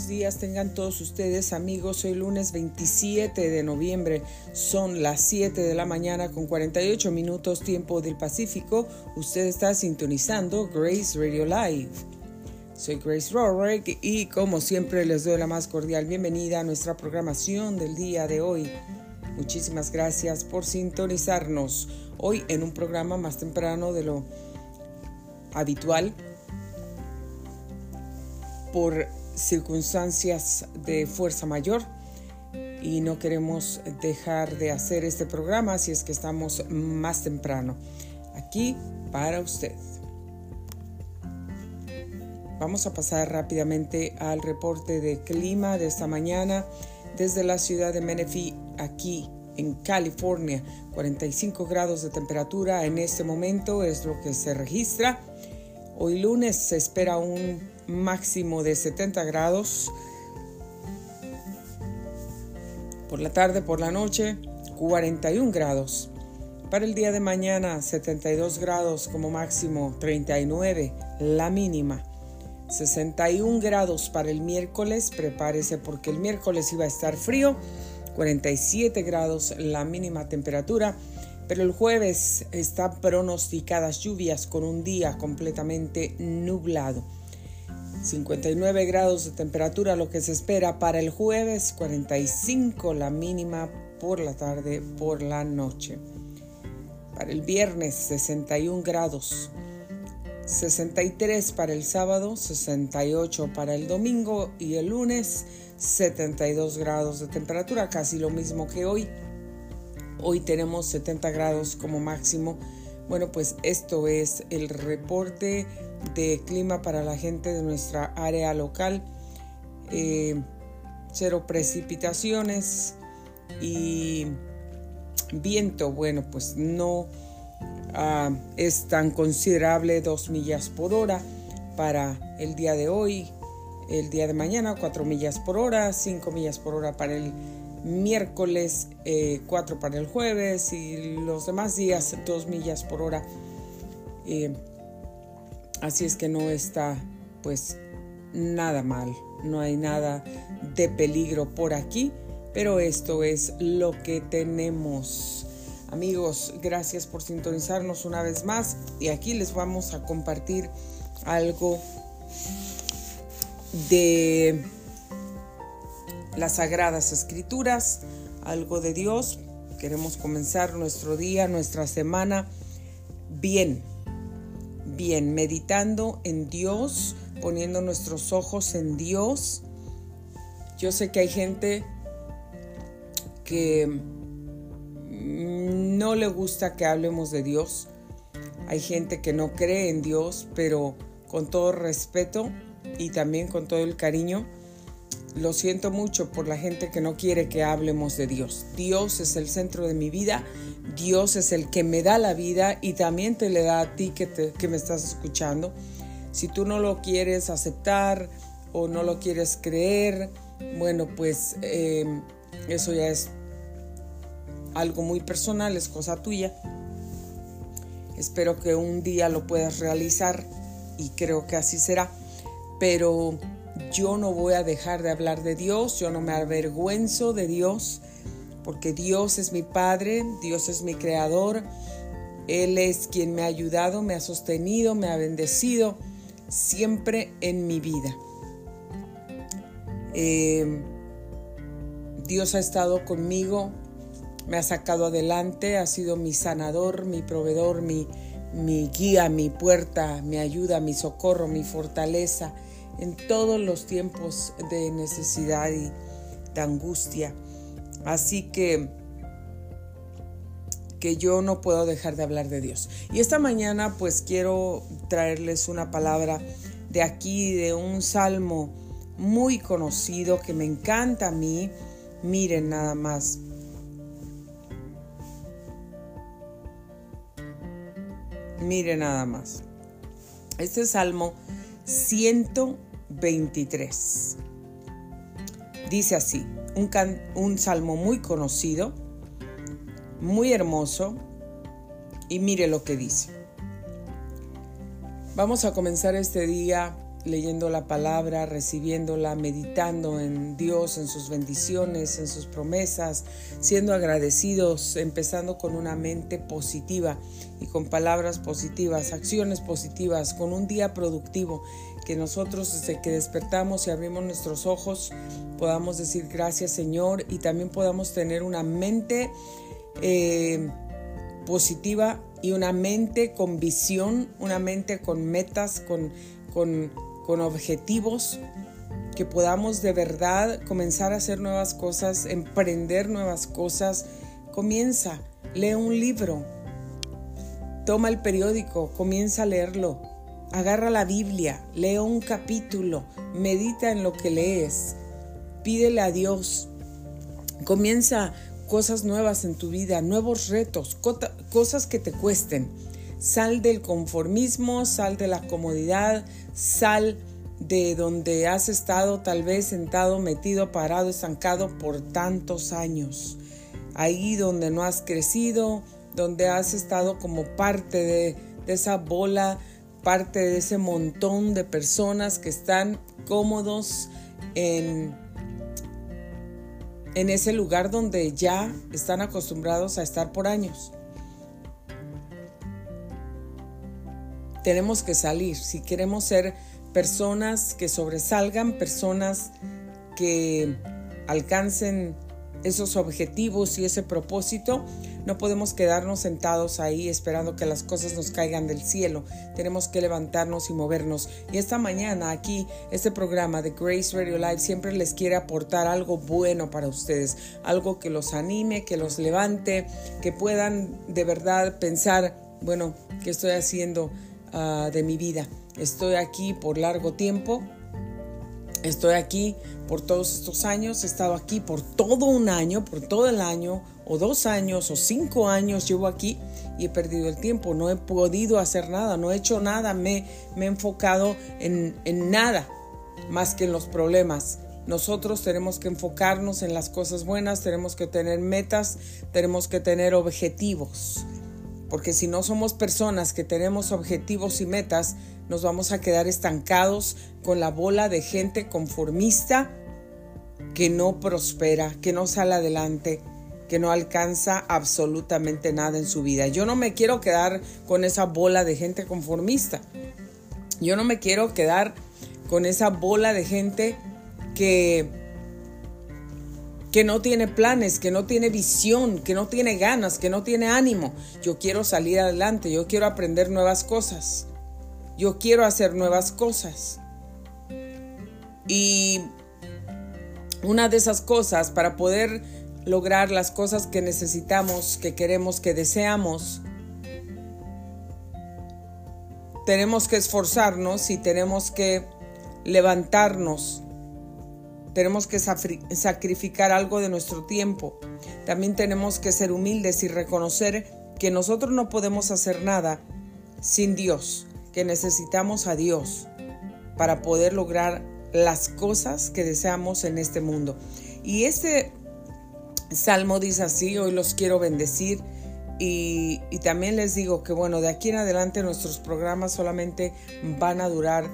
buenos días tengan todos ustedes amigos. Hoy lunes 27 de noviembre son las 7 de la mañana con 48 minutos tiempo del Pacífico. Usted está sintonizando Grace Radio Live. Soy Grace Rorick y como siempre les doy la más cordial bienvenida a nuestra programación del día de hoy. Muchísimas gracias por sintonizarnos hoy en un programa más temprano de lo habitual por circunstancias de fuerza mayor y no queremos dejar de hacer este programa si es que estamos más temprano aquí para usted. Vamos a pasar rápidamente al reporte de clima de esta mañana desde la ciudad de Menifee aquí en California. 45 grados de temperatura en este momento es lo que se registra. Hoy lunes se espera un máximo de 70 grados. Por la tarde, por la noche, 41 grados. Para el día de mañana, 72 grados como máximo, 39 la mínima. 61 grados para el miércoles, prepárese porque el miércoles iba a estar frío, 47 grados la mínima temperatura, pero el jueves están pronosticadas lluvias con un día completamente nublado. 59 grados de temperatura lo que se espera para el jueves, 45 la mínima por la tarde, por la noche. Para el viernes 61 grados, 63 para el sábado, 68 para el domingo y el lunes 72 grados de temperatura, casi lo mismo que hoy. Hoy tenemos 70 grados como máximo. Bueno, pues esto es el reporte de clima para la gente de nuestra área local. Eh, cero precipitaciones y viento, bueno, pues no ah, es tan considerable, dos millas por hora para el día de hoy, el día de mañana, cuatro millas por hora, cinco millas por hora para el miércoles, eh, cuatro para el jueves y los demás días, dos millas por hora. Eh, Así es que no está pues nada mal, no hay nada de peligro por aquí, pero esto es lo que tenemos. Amigos, gracias por sintonizarnos una vez más y aquí les vamos a compartir algo de las sagradas escrituras, algo de Dios. Queremos comenzar nuestro día, nuestra semana bien bien, meditando en Dios, poniendo nuestros ojos en Dios. Yo sé que hay gente que no le gusta que hablemos de Dios. Hay gente que no cree en Dios, pero con todo respeto y también con todo el cariño, lo siento mucho por la gente que no quiere que hablemos de Dios. Dios es el centro de mi vida Dios es el que me da la vida y también te le da a ti que, que me estás escuchando. Si tú no lo quieres aceptar o no lo quieres creer, bueno, pues eh, eso ya es algo muy personal, es cosa tuya. Espero que un día lo puedas realizar y creo que así será. Pero yo no voy a dejar de hablar de Dios, yo no me avergüenzo de Dios porque Dios es mi Padre, Dios es mi Creador, Él es quien me ha ayudado, me ha sostenido, me ha bendecido siempre en mi vida. Eh, Dios ha estado conmigo, me ha sacado adelante, ha sido mi sanador, mi proveedor, mi, mi guía, mi puerta, mi ayuda, mi socorro, mi fortaleza en todos los tiempos de necesidad y de angustia. Así que que yo no puedo dejar de hablar de Dios. Y esta mañana pues quiero traerles una palabra de aquí, de un salmo muy conocido que me encanta a mí. Miren nada más. Miren nada más. Este salmo 123. Dice así un, salmo muy conocido, muy hermoso, y mire lo que dice. Vamos a comenzar este día leyendo la palabra, recibiéndola, meditando en Dios, en sus bendiciones, en sus promesas, siendo agradecidos, empezando con una mente positiva y con palabras positivas, acciones positivas, con un día productivo, que nosotros desde que despertamos y abrimos nuestros ojos podamos decir gracias Señor y también podamos tener una mente eh, positiva y una mente con visión, una mente con metas, con, con con objetivos, que podamos de verdad comenzar a hacer nuevas cosas, emprender nuevas cosas. Comienza, lee un libro, toma el periódico, comienza a leerlo, agarra la Biblia, lee un capítulo, medita en lo que lees, pídele a Dios, comienza cosas nuevas en tu vida, nuevos retos, cosas que te cuesten Sal del conformismo, sal de la comodidad, sal de donde has estado tal vez sentado, metido, parado, estancado por tantos años. Ahí donde no has crecido, donde has estado como parte de, esa bola, parte de ese montón de personas que están cómodos en, en ese lugar donde ya están acostumbrados a estar por años. tenemos que salir. Si queremos ser personas que sobresalgan, personas que alcancen esos objetivos y ese propósito, no podemos quedarnos sentados ahí esperando que las cosas nos caigan del cielo. Tenemos que levantarnos y movernos. Y esta mañana aquí, este programa de Grace Radio Live siempre les quiere aportar algo bueno para ustedes, algo que los anime, que los levante, que puedan de verdad pensar, bueno, ¿qué estoy haciendo? Ah, de mi vida. Estoy aquí por largo tiempo. Estoy aquí por todos estos años. He estado aquí por todo un año, por todo el año, o dos años, o cinco años llevo aquí y he perdido el tiempo. No he podido hacer nada, no he hecho nada. Me, me he enfocado en, en nada más que en los problemas. Nosotros tenemos que enfocarnos en las cosas buenas, tenemos que tener metas, tenemos que tener objetivos porque si no somos personas que tenemos objetivos y metas, nos vamos a quedar estancados con la bola de gente conformista que no prospera, que no sale adelante, que no alcanza absolutamente nada en su vida. Yo no me quiero quedar con esa bola de gente conformista. Yo no me quiero quedar con esa bola de gente que que no tiene planes, que no tiene visión, que no tiene ganas, que no tiene ánimo. Yo quiero salir adelante, yo quiero aprender nuevas cosas, yo quiero hacer nuevas cosas. Y una de esas cosas para poder lograr las cosas que necesitamos, que queremos, que deseamos, tenemos que esforzarnos y tenemos que levantarnos tenemos que sacrificar algo de nuestro tiempo. También tenemos que ser humildes y reconocer que nosotros no podemos hacer nada sin Dios, que necesitamos a Dios para poder lograr las cosas que deseamos en este mundo. Y este salmo dice así, hoy los quiero bendecir. Y, y, también les digo que bueno, de aquí en adelante nuestros programas solamente van a durar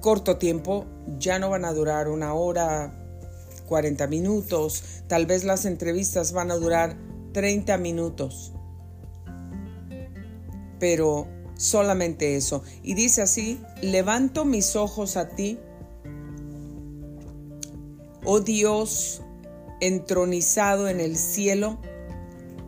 corto tiempo, ya no van a durar una hora, 40 minutos, tal vez las entrevistas van a durar 30 minutos. Pero solamente eso. Y dice así, levanto mis ojos a ti, oh Dios entronizado en el cielo,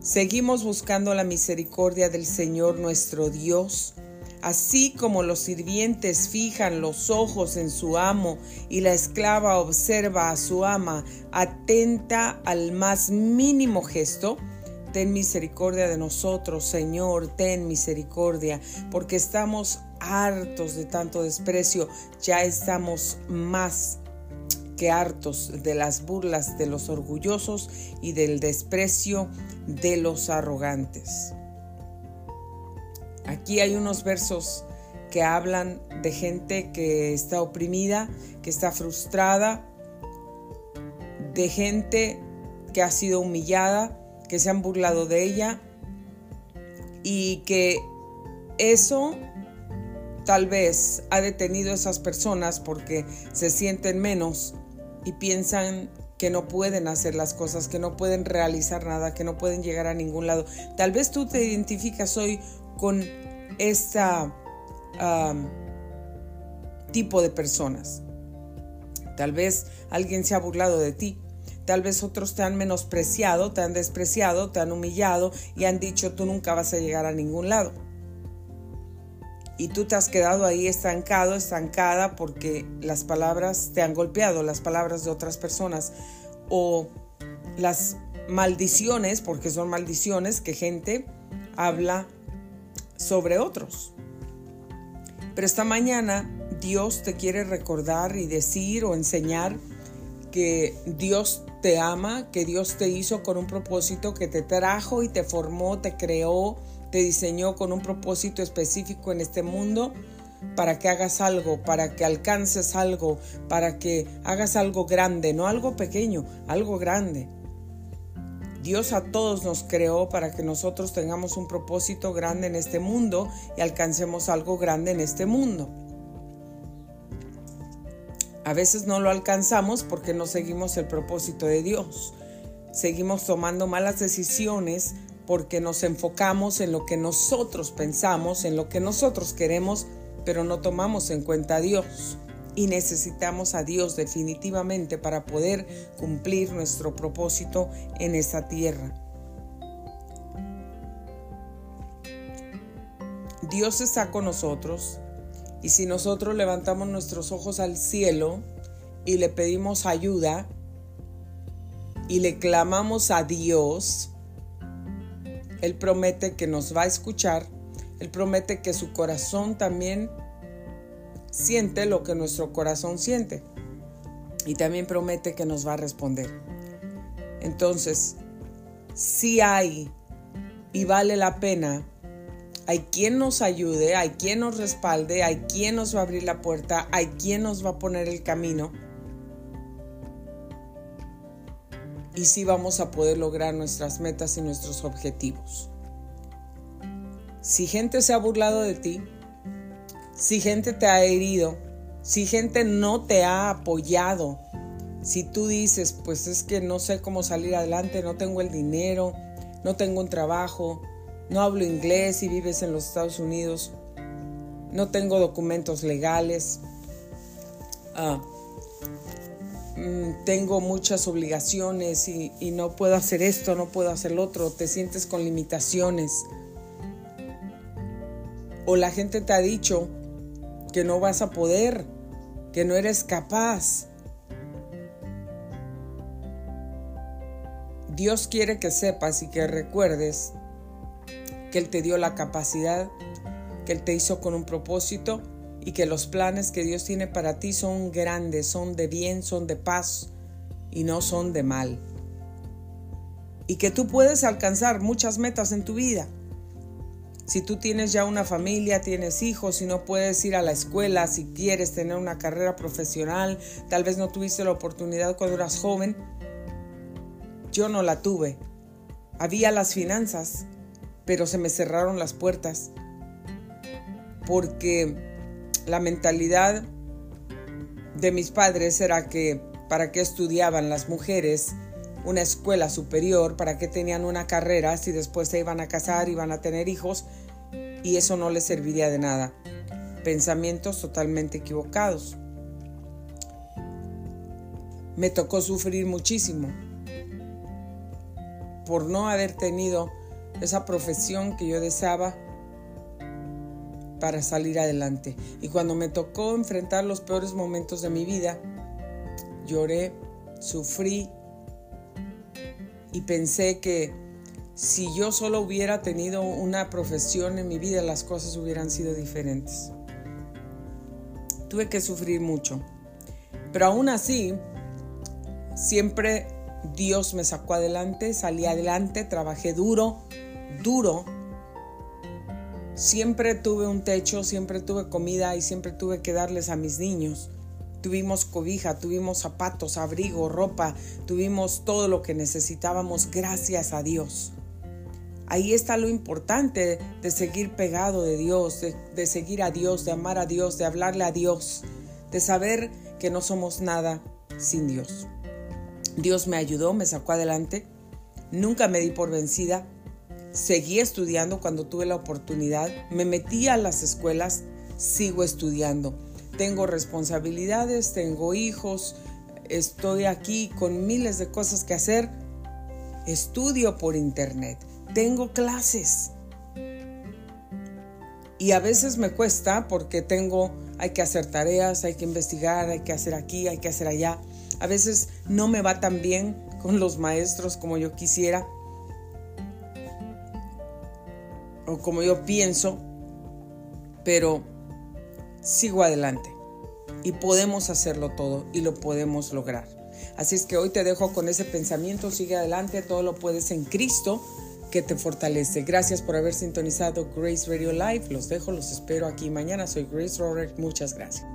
seguimos buscando la misericordia del Señor nuestro Dios Así como los sirvientes fijan los ojos en su amo y la esclava observa a su ama atenta al más mínimo gesto, ten misericordia de nosotros, Señor, ten misericordia, porque estamos hartos de tanto desprecio, ya estamos más que hartos de las burlas de los orgullosos y del desprecio de los arrogantes. Aquí hay unos versos que hablan de gente que está oprimida, que está frustrada, de gente que ha sido humillada, que se han burlado de ella y que eso tal vez ha detenido a esas personas porque se sienten menos y piensan que no pueden hacer las cosas, que no pueden realizar nada, que no pueden llegar a ningún lado. Tal vez tú te identificas hoy con este tipo de personas. Tal vez alguien se ha burlado de ti. Tal vez otros te han menospreciado, te han despreciado, te han humillado y han dicho tú nunca vas a llegar a ningún lado y tú te has quedado ahí estancado, estancada porque las palabras te han golpeado, las palabras de otras personas o las maldiciones, porque son maldiciones que gente habla sobre otros. Pero esta mañana Dios te quiere recordar y decir o enseñar que Dios te ama, que Dios te hizo con un propósito, que te trajo y te formó, te creó, te diseñó con un propósito específico en este mundo para que hagas algo, para que alcances algo, para que hagas algo grande, no algo pequeño, algo grande. Dios a todos nos creó para que nosotros tengamos un propósito grande en este mundo y alcancemos algo grande en este mundo. A veces no lo alcanzamos porque no seguimos el propósito de Dios. Seguimos tomando malas decisiones porque nos enfocamos en lo que nosotros pensamos, en lo que nosotros queremos, pero no tomamos en cuenta a Dios. Y necesitamos a Dios definitivamente para poder cumplir nuestro propósito en esta tierra. Dios está con nosotros y si nosotros levantamos nuestros ojos al cielo y le pedimos ayuda y le clamamos a Dios, él promete que nos va a escuchar. Él promete que su corazón también siente lo que nuestro corazón siente. Y también promete que nos va a responder. Entonces, si hay y vale la pena, hay quien nos ayude, hay quien nos respalde, hay quien nos va a abrir la puerta, hay quien nos va a poner el camino y sí vamos a poder lograr nuestras metas y nuestros objetivos. Si gente se ha burlado de ti, si gente te ha herido, si gente no te ha apoyado, si tú dices, pues es que no sé cómo salir adelante, no tengo el dinero, no tengo un trabajo, no hablo inglés y vives en los Estados Unidos, no tengo documentos legales, ah, Mm, tengo muchas obligaciones y, y, no puedo hacer esto, no puedo hacer lo otro, te sientes con limitaciones. O la gente te ha dicho que no vas a poder, que no eres capaz. Dios quiere que sepas y que recuerdes que Él te dio la capacidad, que Él te hizo con un propósito y que los planes que Dios tiene para ti son grandes, son de bien, son de paz y no son de mal. Y que tú puedes alcanzar muchas metas en tu vida. Si tú tienes ya una familia, tienes hijos, si no puedes ir a la escuela, si quieres tener una carrera profesional, tal vez no tuviste la oportunidad cuando eras joven. Yo no la tuve. Había las finanzas, pero se me cerraron las puertas. Porque la mentalidad de mis padres era que para qué estudiaban las mujeres una escuela superior, para qué tenían una carrera si después se iban a casar, iban a tener hijos y eso no les serviría de nada. Pensamientos totalmente equivocados. Me tocó sufrir muchísimo por no haber tenido esa profesión que yo deseaba para salir adelante. Y cuando me tocó enfrentar los peores momentos de mi vida, lloré, sufrí y pensé que si yo solo hubiera tenido una profesión en mi vida, las cosas hubieran sido diferentes. Tuve que sufrir mucho. Pero aún así, siempre Dios me sacó adelante, salí adelante, trabajé duro, duro Siempre tuve un techo, siempre tuve comida y siempre tuve que darles a mis niños. Tuvimos cobija, tuvimos zapatos, abrigo, ropa, tuvimos todo lo que necesitábamos gracias a Dios. Ahí está lo importante de seguir pegado de Dios, de, seguir a Dios, de amar a Dios, de hablarle a Dios, de saber que no somos nada sin Dios. Dios me ayudó, me sacó adelante, nunca me di por vencida, seguí estudiando cuando tuve la oportunidad, me metí a las escuelas, sigo estudiando. Tengo responsabilidades, tengo hijos, estoy aquí con miles de cosas que hacer. Estudio por internet, tengo clases. Y a veces me cuesta porque tengo, hay que hacer tareas, hay que investigar, hay que hacer aquí, hay que hacer allá. A veces no me va tan bien con los maestros como yo quisiera o como yo pienso, pero sigo adelante y podemos hacerlo todo y lo podemos lograr. Así es que hoy te dejo con ese pensamiento, sigue adelante, todo lo puedes en Cristo que te fortalece. Gracias por haber sintonizado Grace Radio Live. Los dejo, los espero aquí mañana. Soy Grace Roderick. Muchas gracias.